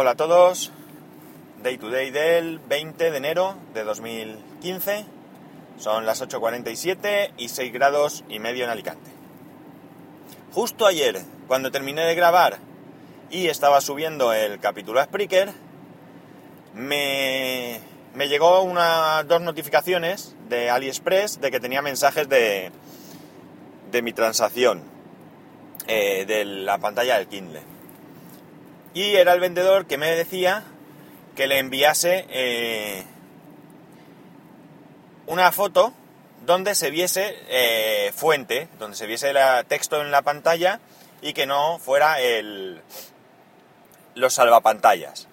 Hola a todos, Day to Day del 20 de enero de 2015, son las 8.47 y 6 grados y medio en Alicante. Justo ayer, cuando terminé de grabar y estaba subiendo el capítulo a Spreaker, me, me llegó unas dos notificaciones de AliExpress de que tenía mensajes de, de mi transacción eh, de la pantalla del Kindle. Y era el vendedor que me decía que le enviase eh, una foto donde se viese eh, fuente, donde se viese el texto en la pantalla y que no fuera el, los salvapantallas.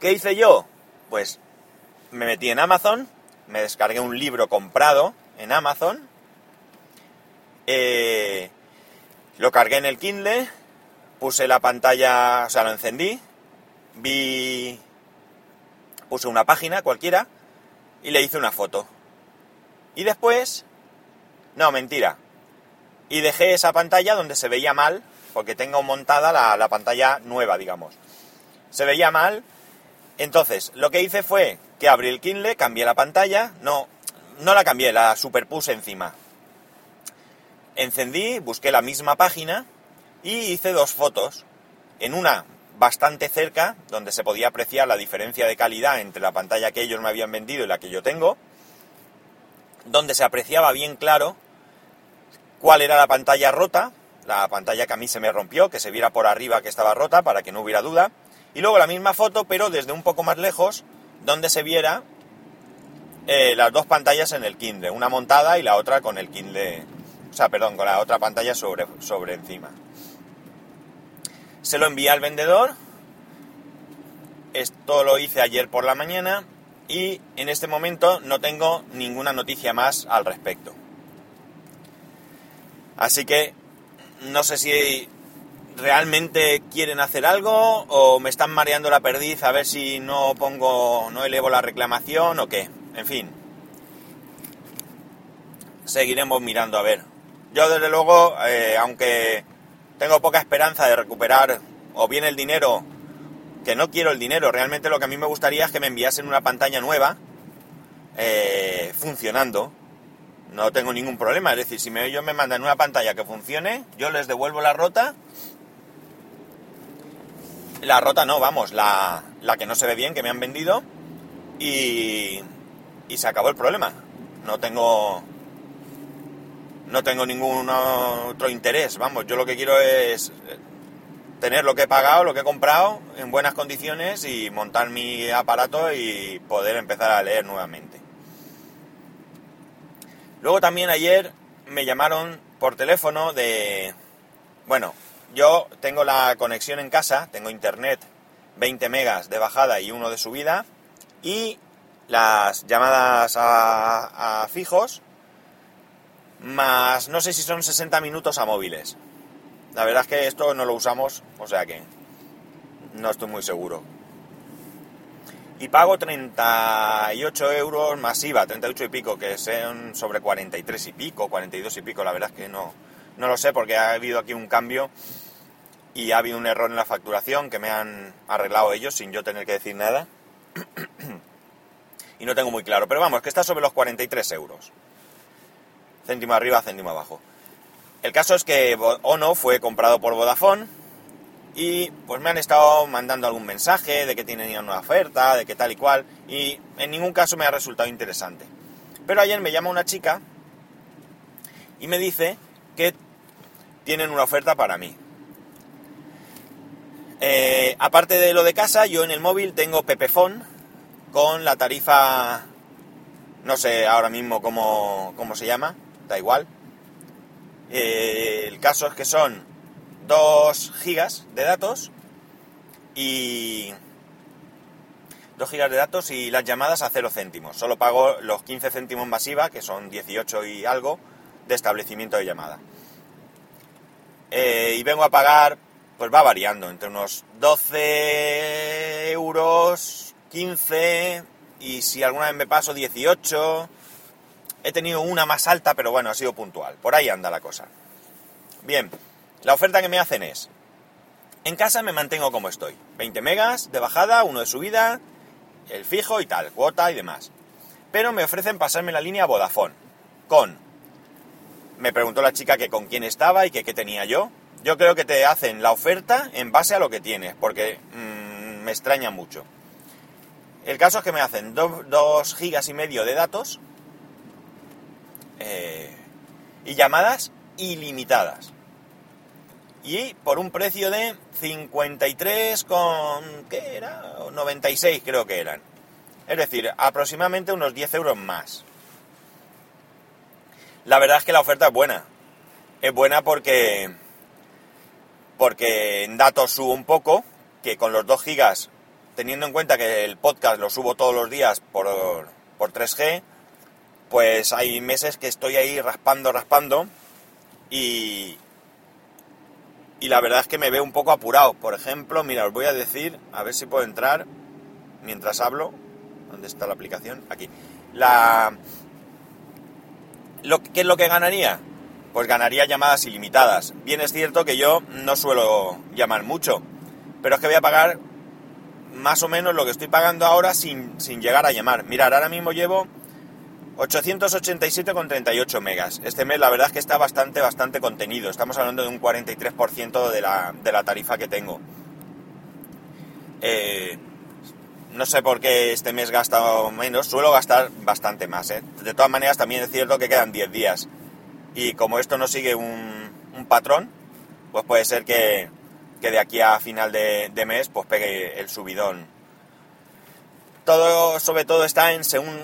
¿Qué hice yo? Pues me metí en Amazon, me descargué un libro comprado en Amazon, eh, lo cargué en el Kindle, puse la pantalla, o sea, lo encendí, vi, puse una página cualquiera y le hice una foto. Y después, no, mentira, y dejé esa pantalla donde se veía mal, porque tengo montada la, la pantalla nueva, digamos. Se veía mal, entonces lo que hice fue que abrí el Kindle, cambié la pantalla, no, no la cambié, la superpuse encima. Encendí, busqué la misma página y hice dos fotos. En una bastante cerca, donde se podía apreciar la diferencia de calidad entre la pantalla que ellos me habían vendido y la que yo tengo, donde se apreciaba bien claro cuál era la pantalla rota, la pantalla que a mí se me rompió, que se viera por arriba que estaba rota para que no hubiera duda, y luego la misma foto, pero desde un poco más lejos, donde se viera eh, las dos pantallas en el Kindle, una montada y la otra con el Kindle, o sea, perdón, con la otra pantalla sobre, sobre encima. Se lo envié al vendedor, esto lo hice ayer por la mañana y en este momento no tengo ninguna noticia más al respecto. Así que no sé si realmente quieren hacer algo o me están mareando la perdiz a ver si no pongo, no elevo la reclamación o qué. En fin. Seguiremos mirando a ver. Yo desde luego, eh, aunque tengo poca esperanza de recuperar o bien el dinero, que no quiero el dinero, realmente lo que a mí me gustaría es que me enviasen una pantalla nueva eh, funcionando. No tengo ningún problema, es decir, si me, ellos me mandan una pantalla que funcione, yo les devuelvo la rota la rota no, vamos, la, la que no se ve bien, que me han vendido. Y, y se acabó el problema. No tengo. No tengo ningún otro interés. Vamos, yo lo que quiero es tener lo que he pagado, lo que he comprado en buenas condiciones y montar mi aparato y poder empezar a leer nuevamente. Luego también ayer me llamaron por teléfono de... Bueno, yo tengo la conexión en casa, tengo internet 20 megas de bajada y uno de subida y las llamadas a, fijos más no sé si son 60 minutos a móviles. La verdad es que esto no lo usamos, o sea que no estoy muy seguro. Y pago 38 euros masiva, 38 y pico, que son sobre 43 y pico, 42 y pico, la verdad es que no, no lo sé porque ha habido aquí un cambio y ha habido un error en la facturación que me han arreglado ellos sin yo tener que decir nada. y no tengo muy claro, pero vamos, que está sobre los 43 euros. Céntimo arriba, céntimo abajo. El caso es que Ono fue comprado por Vodafone y pues me han estado mandando algún mensaje de que tienen una oferta, de que tal y cual, y en ningún caso me ha resultado interesante. Pero ayer me llama una chica y me dice que tienen una oferta para mí. Eh, aparte de lo de casa, yo en el móvil tengo Pepefon con la tarifa, no sé ahora mismo cómo, se llama, da igual. Eh, el caso es que son 2 gigas de datos y 2 gigas de datos y las llamadas a 0 céntimos. Solo pago los 15 céntimos masiva, que son 18 y algo, de establecimiento de llamada. Eh, y vengo a pagar pues va variando entre unos 12 euros, 15 y si alguna vez me paso 18. He tenido una más alta, pero bueno, ha sido puntual. Por ahí anda la cosa. Bien, la oferta que me hacen es En casa me mantengo como estoy. 20 megas de bajada, uno de subida, el fijo y tal, cuota y demás. Pero me ofrecen pasarme la línea Vodafone. Con... Me preguntó la chica que con quién estaba y que qué tenía yo. Yo creo que te hacen la oferta en base a lo que tienes, porque mmm, me extraña mucho. El caso es que me hacen 2 gigas y medio de datos eh, y llamadas ilimitadas y por un precio de 53 con... ¿qué era? 96 creo que eran. Es decir, aproximadamente unos 10 euros más. La verdad es que la oferta es buena. Es buena porque... Porque en datos subo un poco, que con los 2 gigas, teniendo en cuenta que el podcast lo subo todos los días por, por 3G, pues hay meses que estoy ahí raspando, raspando y, y la verdad es que me veo un poco apurado. Por ejemplo, mira, os voy a decir, a ver si puedo entrar mientras hablo. ¿Dónde está la aplicación? Aquí. La... Lo, ¿Qué es lo que ganaría? Pues ganaría llamadas ilimitadas. Bien es cierto que yo no suelo llamar mucho, pero es que voy a pagar más o menos lo que estoy pagando ahora sin, sin llegar a llamar. Mirad, ahora mismo llevo 887,38 megas. Este mes la verdad es que está bastante, bastante contenido. Estamos hablando de un 43% de la, de la tarifa que tengo. Eh, no sé por qué este mes gasta menos, suelo gastar bastante más. ¿eh? De todas maneras, también es cierto que quedan 10 días. Y como esto no sigue un, patrón, pues puede ser que, que, de aquí a final de, de mes pues pegue el subidón. Todo, sobre todo, está en según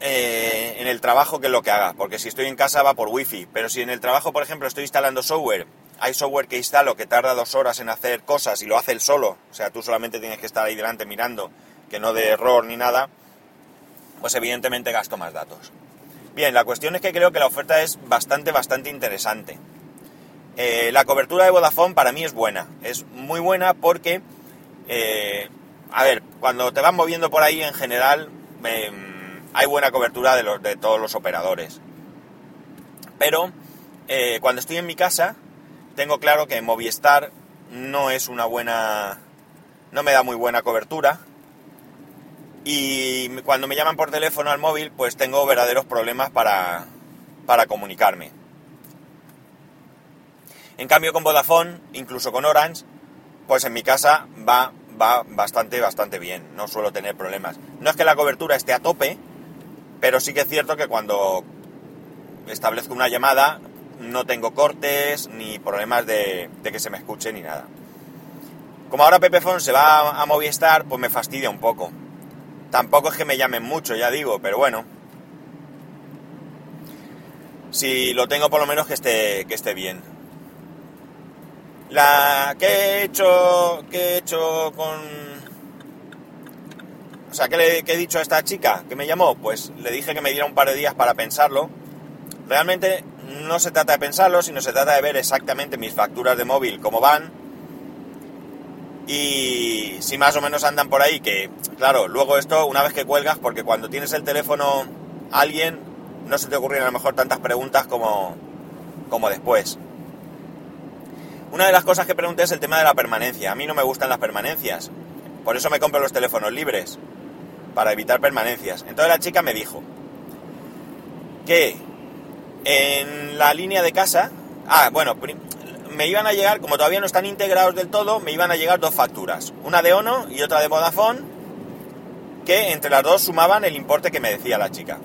eh, en el trabajo que es lo que haga, porque si estoy en casa va por wifi, pero si en el trabajo, por ejemplo, estoy instalando software, hay software que instalo que tarda dos horas en hacer cosas y lo hace él solo, o sea, tú solamente tienes que estar ahí delante mirando, que no de error ni nada, pues evidentemente gasto más datos. Bien, la cuestión es que creo que la oferta es bastante, bastante interesante. Eh, la cobertura de Vodafone para mí es buena, es muy buena porque, eh, a ver, cuando te vas moviendo por ahí en general, hay buena cobertura de, los, de todos los operadores. Pero eh, cuando estoy en mi casa, tengo claro que Movistar no es una buena... no me da muy buena cobertura. Y cuando me llaman por teléfono al móvil, pues tengo verdaderos problemas para, para comunicarme. En cambio con Vodafone, incluso con Orange, pues en mi casa va, va bastante, bastante bien. No suelo tener problemas. No es que la cobertura esté a tope, pero sí que es cierto que cuando establezco una llamada no tengo cortes ni problemas de, que se me escuche ni nada. Como ahora Pepefon se va a Movistar, pues me fastidia un poco. Tampoco es que me llamen mucho, ya digo, pero bueno. Si lo tengo por lo menos que esté, que esté bien. La que he hecho, que he hecho con sea, ¿qué he dicho a esta chica que me llamó? Pues le dije que me diera un par de días para pensarlo. Realmente no se trata de pensarlo, sino se trata de ver exactamente mis facturas de móvil, cómo van. Y si más o menos andan por ahí, que claro, luego esto, una vez que cuelgas, porque cuando tienes el teléfono a alguien, no se te ocurren a lo mejor tantas preguntas como, como después. Una de las cosas que pregunté es el tema de la permanencia. A mí no me gustan las permanencias. Por eso me compro los teléfonos libres para evitar permanencias. Entonces la chica me dijo que en la línea de casa, ah, bueno, me iban a llegar, como todavía no están integrados del todo, me iban a llegar dos facturas, una de Ono y otra de Vodafone, que entre las dos sumaban el importe que me decía la chica.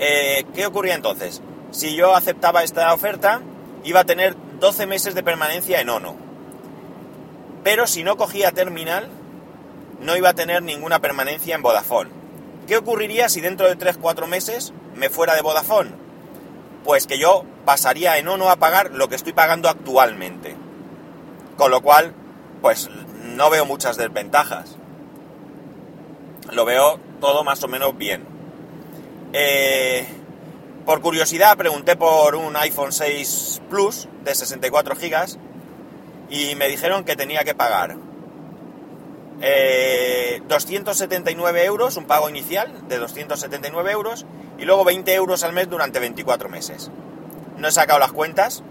Eh, ¿Qué ocurría entonces? Si yo aceptaba esta oferta, iba a tener 12 meses de permanencia en Ono. Pero si no cogía terminal, no iba a tener ninguna permanencia en Vodafone. ¿Qué ocurriría si dentro de 3-4 meses me fuera de Vodafone? Pues que yo pasaría en ONO a pagar lo que estoy pagando actualmente. Con lo cual, pues no veo muchas desventajas. Lo veo todo más o menos bien. Eh, por curiosidad pregunté por un iPhone 6 Plus de 64 GB y me dijeron que tenía que pagar 279 eh, euros, un pago inicial de 279 euros y luego 20 euros al mes durante 24 meses. No he sacado las cuentas,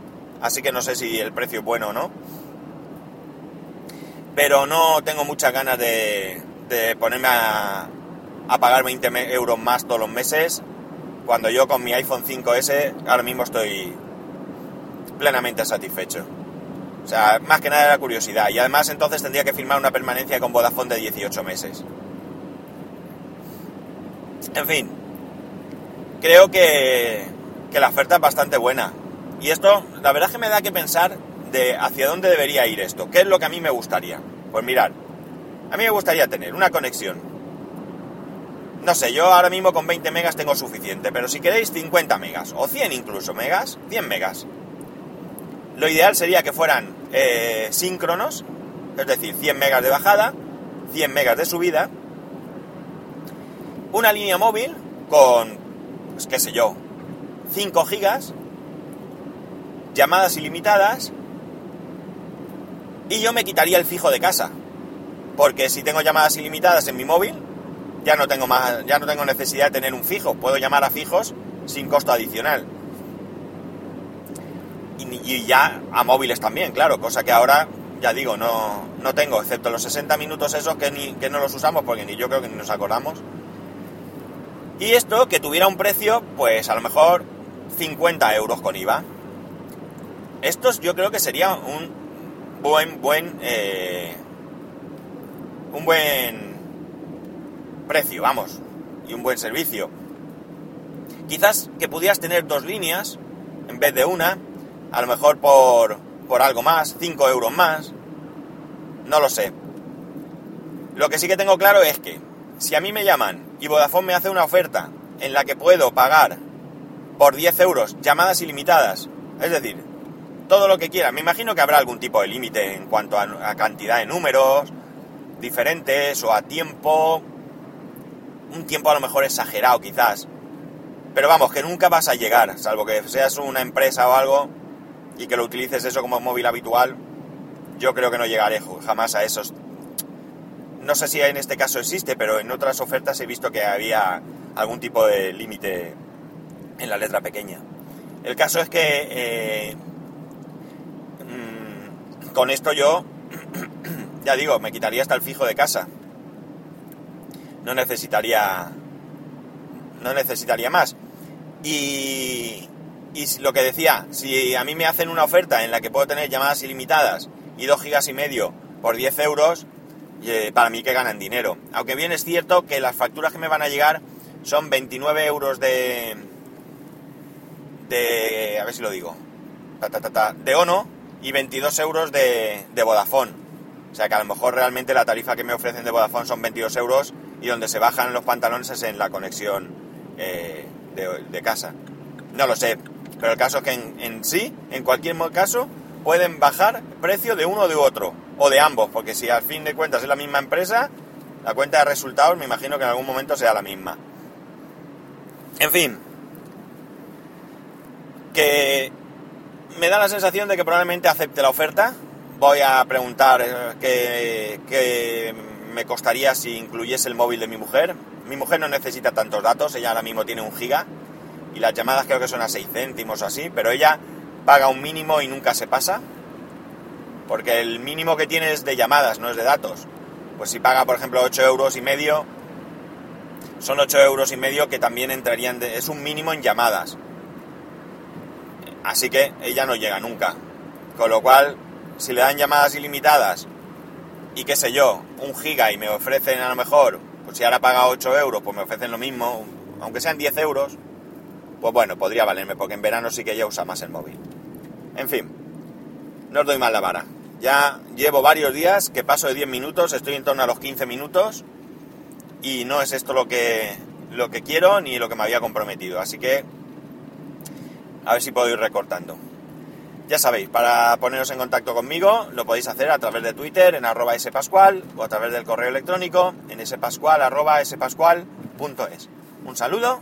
así que no sé si el precio es bueno o no. pero no tengo muchas ganas de, ponerme a, a pagar 20 me- euros más todos los meses, cuando yo con mi iPhone 5S ahora mismo estoy plenamente satisfecho. O sea, más que nada era curiosidad. Y además entonces tendría que firmar una permanencia con Vodafone de 18 meses. En fin, creo que, que la oferta es bastante buena. Y esto, la verdad es que me da que pensar de hacia dónde debería ir esto. ¿Qué es lo que a mí me gustaría? Pues mirar, a mí me gustaría tener una conexión. No sé, yo ahora mismo con 20 megas tengo suficiente, pero si queréis 50 megas, o 100 incluso megas, 100 megas. Lo ideal sería que fueran eh, síncronos, es decir, 100 megas de bajada, 100 megas de subida, una línea móvil con, pues qué sé yo, 5 gigas, llamadas ilimitadas, y yo me quitaría el fijo de casa, porque si tengo llamadas ilimitadas en mi móvil, ya no tengo más, ya no tengo necesidad de tener un fijo, puedo llamar a fijos sin costo adicional. Y, ya a móviles también, claro, cosa que ahora, ya digo, no, no tengo, excepto los 60 minutos esos que, ni, que no los usamos porque ni yo creo que ni nos acordamos. Y esto que tuviera un precio, pues a lo mejor 50 euros con IVA. Estos yo creo que sería un buen, buen, eh, un buen precio, vamos, y un buen servicio. Quizás que pudieras tener dos líneas en vez de una, a lo mejor por, por algo más, 5 euros más, no lo sé. Lo que sí que tengo claro es que si a mí me llaman y Vodafone me hace una oferta en la que puedo pagar por 10 euros llamadas ilimitadas, es decir, todo lo que quiera, me imagino que habrá algún tipo de límite en cuanto a, a cantidad de números diferentes o a tiempo, un tiempo a lo mejor exagerado quizás, pero vamos, que nunca vas a llegar, salvo que seas una empresa o algo y que lo utilices eso como móvil habitual, yo creo que no llegaré jamás a esos. No sé si en este caso existe, pero en otras ofertas he visto que había algún tipo de límite en la letra pequeña. El caso es que eh, mmm, con esto yo, ya digo, me quitaría hasta el fijo de casa. No necesitaría, no necesitaría más. Y, y lo que decía, si a mí me hacen una oferta en la que puedo tener llamadas ilimitadas y 2 gigas y medio por 10 euros, para mí que ganan dinero. Aunque bien es cierto que las facturas que me van a llegar son 29 euros de... de... a ver si lo digo. De ONO y 22 euros de, de Vodafone. O sea que a lo mejor realmente la tarifa que me ofrecen de Vodafone son 22 euros y donde se bajan los pantalones es en la conexión eh, de, casa. No lo sé, pero el caso es que en, sí, en cualquier caso, pueden bajar precio de uno o de otro, o de ambos, porque si al fin de cuentas es la misma empresa, la cuenta de resultados me imagino que en algún momento sea la misma. En fin, que me da la sensación de que probablemente acepte la oferta. Voy a preguntar qué, qué me costaría si incluyese el móvil de mi mujer. Mi mujer no necesita tantos datos, ella ahora mismo tiene un giga y las llamadas creo que son a 6 céntimos o así, pero ella paga un mínimo y nunca se pasa, porque el mínimo que tiene es de llamadas, no es de datos. Pues si paga, por ejemplo, 8 euros y medio, son 8 euros y medio que también entrarían, de, es un mínimo en llamadas. Así que ella no llega nunca. Con lo cual, si le dan llamadas ilimitadas y qué sé yo, un giga y me ofrecen a lo mejor, pues si ahora paga 8 euros, pues me ofrecen lo mismo, aunque sean 10 euros, pues bueno, podría valerme, porque en verano sí que ella usa más el móvil. En fin, no os doy mal la vara. Ya llevo varios días que paso de 10 minutos, estoy en torno a los 15 minutos y no es esto lo que, lo que quiero ni lo que me había comprometido. Así que a ver si puedo ir recortando. Ya sabéis, para poneros en contacto conmigo lo podéis hacer a través de Twitter en arroba spascual o a través del correo electrónico en spascual arroba spascual.es. Un saludo